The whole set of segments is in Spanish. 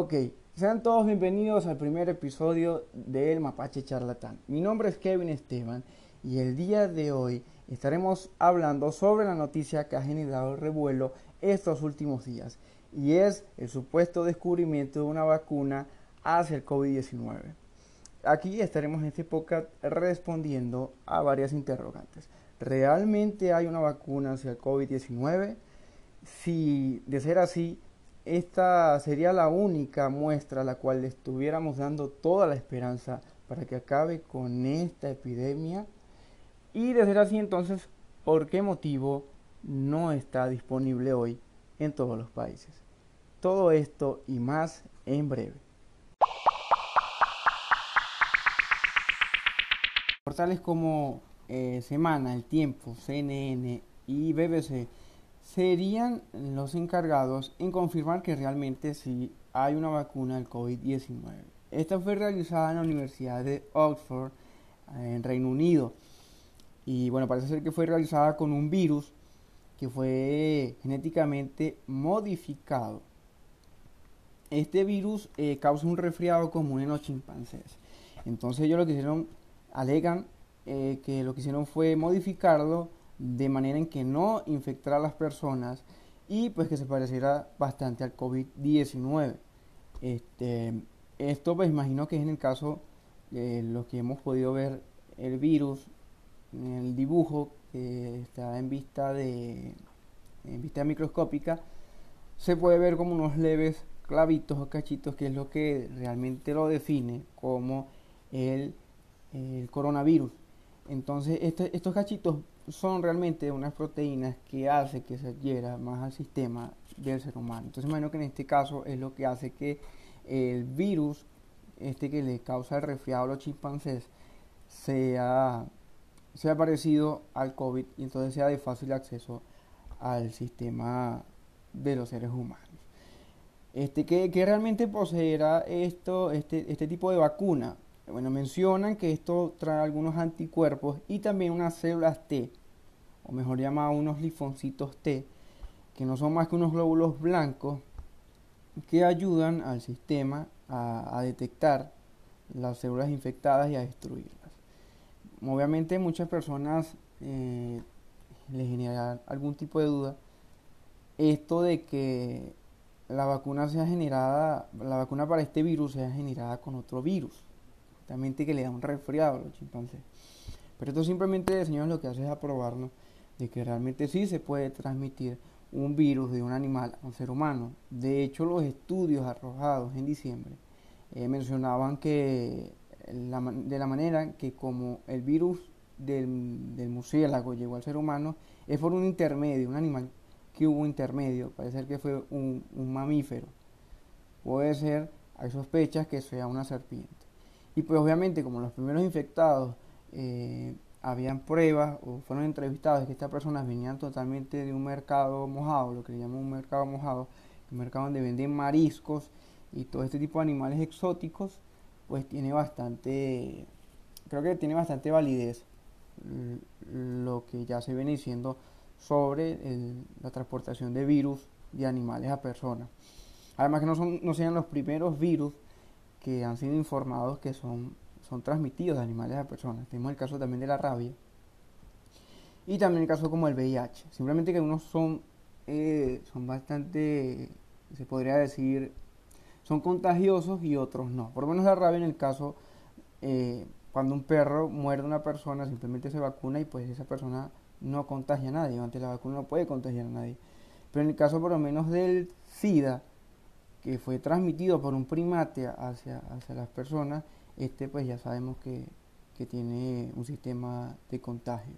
Ok, sean todos bienvenidos al primer episodio del Mapache Charlatán. Mi nombre es Kevin Esteban y el día de hoy estaremos hablando sobre la noticia que ha generado revuelo estos últimos días y es el supuesto descubrimiento de una vacuna hacia el COVID-19. Aquí estaremos en este podcast respondiendo a varias interrogantes. ¿Realmente hay una vacuna hacia el COVID-19? Si de ser así, esta sería la única muestra a la cual le estuviéramos dando toda la esperanza para que acabe con esta epidemia. Y de ser así, entonces, ¿por qué motivo no está disponible hoy en todos los países? Todo esto y más en breve. Portales como eh, Semana, El Tiempo, CNN y BBC serían los encargados en confirmar que realmente sí hay una vacuna del COVID-19. Esta fue realizada en la Universidad de Oxford, en Reino Unido. Y bueno, parece ser que fue realizada con un virus que fue genéticamente modificado. Este virus eh, causa un resfriado común en los chimpancés. Entonces ellos lo que hicieron, alegan eh, que lo que hicieron fue modificarlo de manera en que no infectara a las personas y pues que se pareciera bastante al COVID-19. Este, esto pues imagino que es en el caso de lo que hemos podido ver el virus en el dibujo que está en vista de en vista microscópica se puede ver como unos leves clavitos o cachitos que es lo que realmente lo define como el, el coronavirus entonces este, estos cachitos son realmente unas proteínas que hace que se adhiera más al sistema del ser humano. Entonces, imagino que en este caso es lo que hace que el virus, este que le causa el resfriado a los chimpancés, sea, sea parecido al COVID y entonces sea de fácil acceso al sistema de los seres humanos. Este, que, que realmente poseerá esto, este, este tipo de vacuna. Bueno, mencionan que esto trae algunos anticuerpos y también unas células T, o mejor llamado unos linfocitos T, que no son más que unos glóbulos blancos que ayudan al sistema a, detectar las células infectadas y a destruirlas. Obviamente muchas personas eh, les genera algún tipo de duda esto de que la vacuna sea generada, la vacuna para este virus sea generada con otro virus que le da un resfriado a los chimpancés. Pero esto simplemente, señores, lo que hace es aprobarnos de que realmente sí se puede transmitir un virus de un animal a un ser humano. De hecho, los estudios arrojados en diciembre eh, mencionaban que de la manera que como el virus del, del, murciélago llegó al ser humano es por un intermedio, un animal que hubo intermedio, parece ser que fue un, un mamífero. Puede ser, hay sospechas que sea una serpiente. Y pues obviamente como los primeros infectados eh, habían pruebas o fueron entrevistados que estas personas venían totalmente de un mercado mojado, lo que le llaman un mercado mojado, un mercado donde venden mariscos y todo este tipo de animales exóticos, pues tiene bastante, creo que tiene bastante validez lo que ya se viene diciendo sobre la transportación de virus de animales a personas. Además que no, son, no sean los primeros virus que han sido informados que son, son transmitidos de animales a personas. Tenemos el caso también de la rabia. Y también el caso como el VIH. Simplemente que unos son, eh, son bastante, se podría decir, son contagiosos y otros no. Por lo menos la rabia en el caso, eh, cuando un perro muerde a una persona, simplemente se vacuna y pues esa persona no contagia a nadie. Ante la vacuna no puede contagiar a nadie. Pero en el caso por lo menos del SIDA, que fue transmitido por un primate hacia, hacia las personas, este pues ya sabemos que, tiene un sistema de contagio.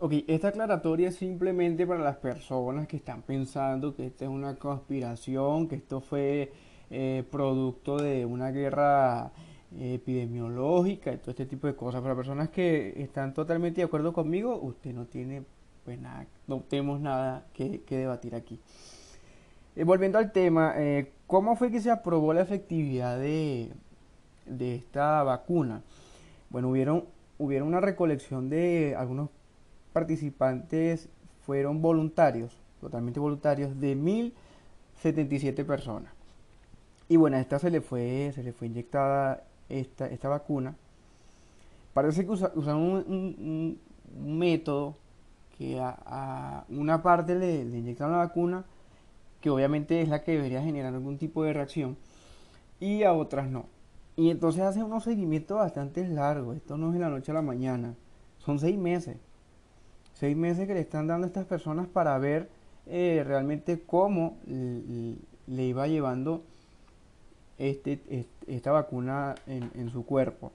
Ok, esta aclaratoria es simplemente para las personas que están pensando que esta es una conspiración, que esto fue eh, producto de una guerra epidemiológica y todo este tipo de cosas. Para personas que están totalmente de acuerdo conmigo, usted no tiene, pues nada, no tenemos nada que debatir aquí. Eh, volviendo al tema, eh, ¿cómo fue que se aprobó la efectividad de, esta vacuna? Bueno, hubieron, hubieron una recolección de algunos participantes, fueron voluntarios, totalmente voluntarios, de 77 personas. Y bueno, a esta se le fue, se le fue inyectada esta, esta vacuna. Parece que usaron un, método que a, una parte le, le inyectaron la vacuna, que obviamente es la que debería generar algún tipo de reacción, y a otras no. Y entonces hacen unos seguimientos bastante largos. Esto no es de la noche a la mañana. Son seis meses. Seis meses que le están dando a estas personas para ver eh, realmente cómo le iba llevando este, esta vacuna en, su cuerpo.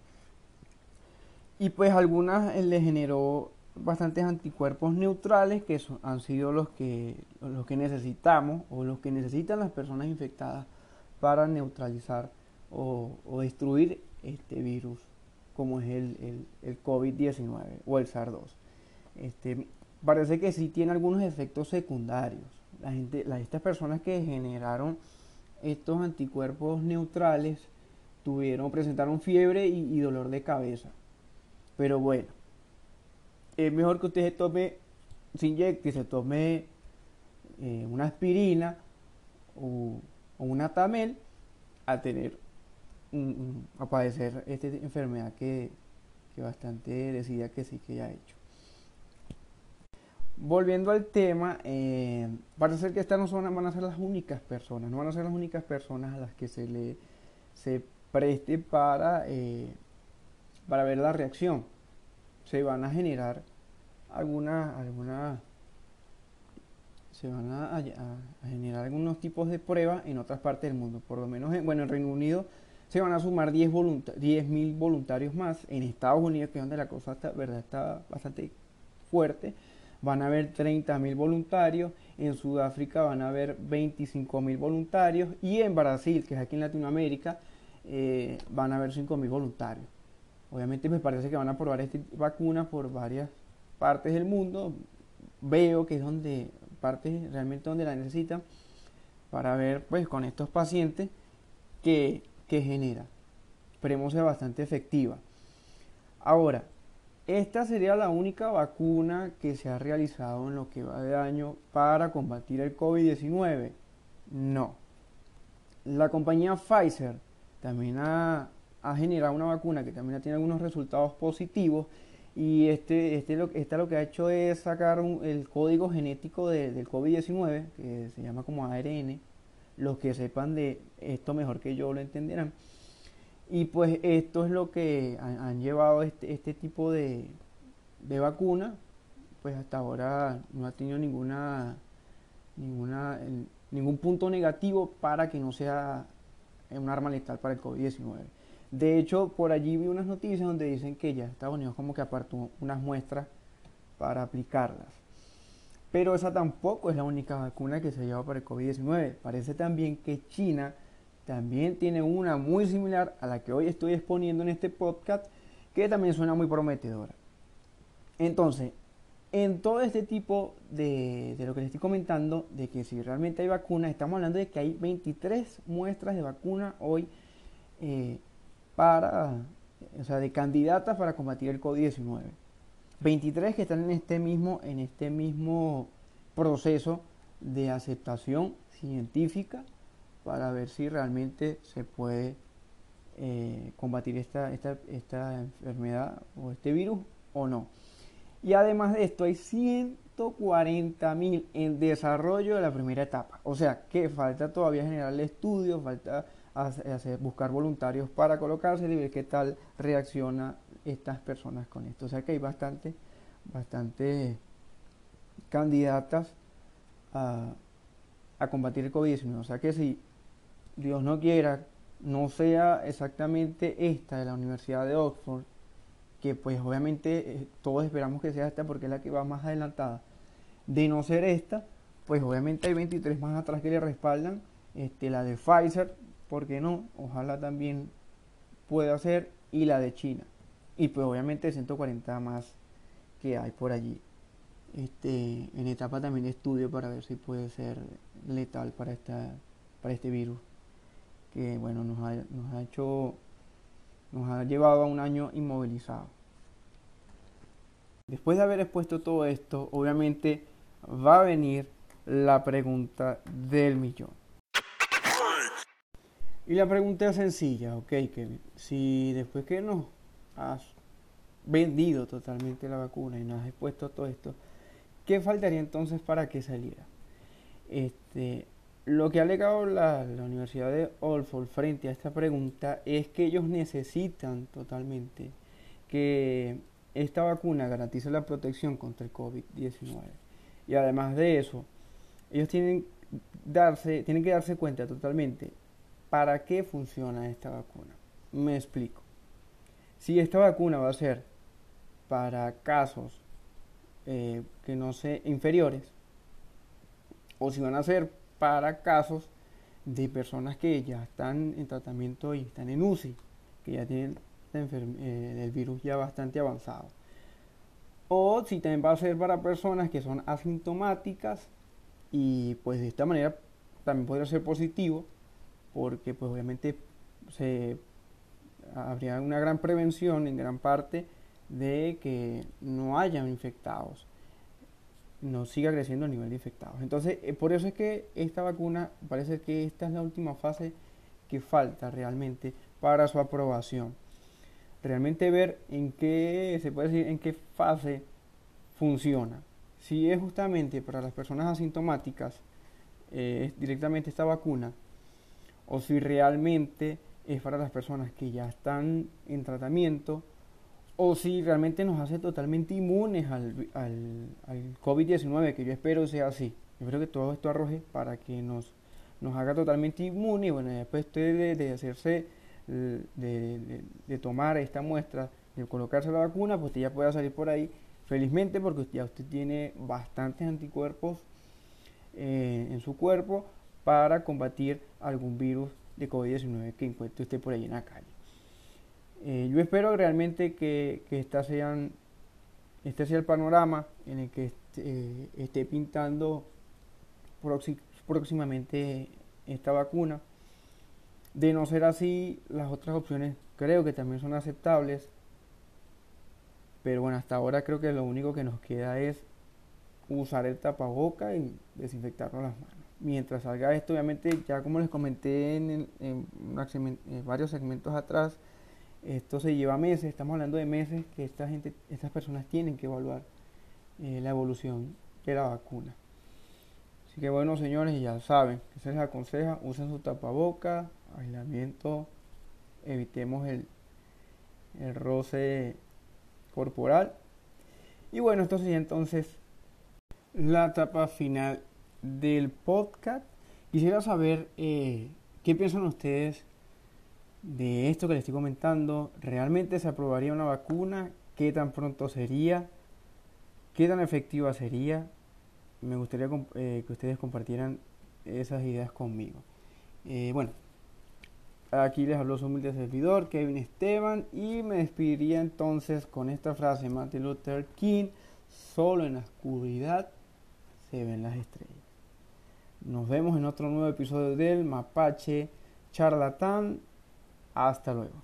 Y pues algunas eh, le generó bastantes anticuerpos neutrales que han sido los que, los que necesitamos o los que necesitan las personas infectadas para neutralizar o, destruir este virus como es el, el, COVID-19 o el SARS-2. Este, parece que sí tiene algunos efectos secundarios. La gente, estas personas que generaron estos anticuerpos neutrales tuvieron, presentaron fiebre y, dolor de cabeza. Pero bueno, es mejor que usted se tome, se inyecte, se tome eh, una aspirina o, o una tamel a tener a padecer esta enfermedad que, bastante decía que sí que ya ha hecho. Volviendo al tema, eh, parece ser que estas no son, van a ser las únicas personas, no van a ser las únicas personas a las que se le se preste para, eh, para ver la reacción. Se van a generar algunas, algunas se van a, generar algunos tipos de pruebas en otras partes del mundo. Por lo menos, en, bueno, en Reino Unido se van a sumar 10 mil voluntarios más. En Estados Unidos, que es donde la cosa está, ¿verdad? está bastante fuerte, van a haber 30 mil voluntarios. En Sudáfrica van a haber 25 mil voluntarios. Y en Brasil, que es aquí en Latinoamérica, eh, van a haber 5 mil voluntarios. Obviamente me parece que van a probar esta vacuna por varias partes del mundo. Veo que es donde partes realmente donde la necesitan para ver pues con estos pacientes que que genera. Esperemos sea bastante efectiva. Ahora, esta sería la única vacuna que se ha realizado en lo que va de año para combatir el COVID-19. No. La compañía Pfizer también ha, generado una vacuna que también tiene algunos resultados positivos y este, este lo, esta lo que ha hecho es sacar el código genético del COVID-19 que se llama como ARN los que sepan de esto mejor que yo lo entenderán. Y pues esto es lo que han, llevado este, este tipo de, de, vacuna. Pues hasta ahora no ha tenido ninguna, ninguna, ningún punto negativo para que no sea un arma letal para el COVID-19. De hecho, por allí vi unas noticias donde dicen que ya Estados Unidos como que apartó unas muestras para aplicarlas. Pero esa tampoco es la única vacuna que se ha llevado para el COVID-19. Parece también que China también tiene una muy similar a la que hoy estoy exponiendo en este podcast, que también suena muy prometedora. Entonces, en todo este tipo de, lo que les estoy comentando, de que si realmente hay vacunas, estamos hablando de que hay 23 muestras de vacuna hoy eh, para, o sea, de candidatas para combatir el COVID-19. 23 que están en este mismo, en este mismo proceso de aceptación científica para ver si realmente se puede eh, combatir esta, esta, esta enfermedad o este virus o no. Y además de esto hay 140 mil en desarrollo de la primera etapa. O sea que falta todavía generar el estudio, falta hacer, buscar voluntarios para colocarse y ver qué tal reacciona estas personas con esto. O sea que hay bastante, bastante candidatas a, combatir el COVID-19. O sea que si Dios no quiera, no sea exactamente esta de la Universidad de Oxford, que pues obviamente eh, todos esperamos que sea esta porque es la que va más adelantada. De no ser esta, pues obviamente hay 23 más atrás que le respaldan. Este, la de Pfizer, ¿por qué no? Ojalá también pueda ser. Y la de China y pues obviamente 140 más que hay por allí. Este, en etapa también de estudio para ver si puede ser letal para, esta, para este virus que bueno nos ha, nos ha hecho nos ha llevado a un año inmovilizado. Después de haber expuesto todo esto, obviamente va a venir la pregunta del millón. Y la pregunta es sencilla, ok, Kevin, si después que nos has vendido totalmente la vacuna y nos has expuesto todo esto, ¿qué faltaría entonces para que saliera? Este, lo que ha alegado la, la Universidad de Oxford frente a esta pregunta es que ellos necesitan totalmente que esta vacuna garantice la protección contra el COVID-19. Y además de eso, ellos tienen, darse, tienen que darse cuenta totalmente para qué funciona esta vacuna. Me explico. Si esta vacuna va a ser para casos eh, que no sé, inferiores, o si van a ser para casos de personas que ya están en tratamiento y están en UCI, que ya tienen eh, el virus ya bastante avanzado. O si también va a ser para personas que son asintomáticas y pues de esta manera también podría ser positivo porque pues obviamente se habría una gran prevención en gran parte de que no hayan infectados, no siga creciendo el nivel de infectados. Entonces, eh, por eso es que esta vacuna parece que esta es la última fase que falta realmente para su aprobación. Realmente ver en qué, se puede decir, en qué fase funciona. Si es justamente para las personas asintomáticas, eh, directamente esta vacuna, o si realmente es para las personas que ya están en tratamiento o si realmente nos hace totalmente inmunes al, al, COVID-19, que yo espero sea así. Yo espero que todo esto arroje para que nos, nos haga totalmente inmunes. Bueno, después de, de hacerse, de, de, tomar esta muestra, de colocarse la vacuna, pues usted ya pueda salir por ahí felizmente porque ya usted tiene bastantes anticuerpos eh, en su cuerpo para combatir algún virus de COVID-19 que encuentre usted por ahí en la calle. Eh, yo espero realmente que, que sean, este sea el panorama en el que eh, esté pintando próximamente esta vacuna. De no ser así, las otras opciones creo que también son aceptables. Pero bueno, hasta ahora creo que lo único que nos queda es usar el tapaboca y desinfectarnos las manos. Mientras salga esto, obviamente, ya como les comenté en, en varios segmentos atrás, esto se lleva meses, estamos hablando de meses que esta gente, estas personas tienen que evaluar eh, la evolución de la vacuna. Así que bueno, señores, ya saben, que se les aconseja, usen su tapaboca, aislamiento, evitemos el, el roce corporal. Y bueno, esto sería entonces la etapa final del podcast. Quisiera saber eh, qué piensan ustedes de esto que les estoy comentando, ¿realmente se aprobaría una vacuna? ¿Qué tan pronto sería? ¿Qué tan efectiva sería? Me gustaría eh, que ustedes compartieran esas ideas conmigo. Eh, bueno, aquí les habló su humilde servidor, Kevin Esteban, y me despediría entonces con esta frase Martin Luther King, solo en la oscuridad se ven las estrellas. Nos vemos en otro nuevo episodio del Mapache Charlatán hasta luego.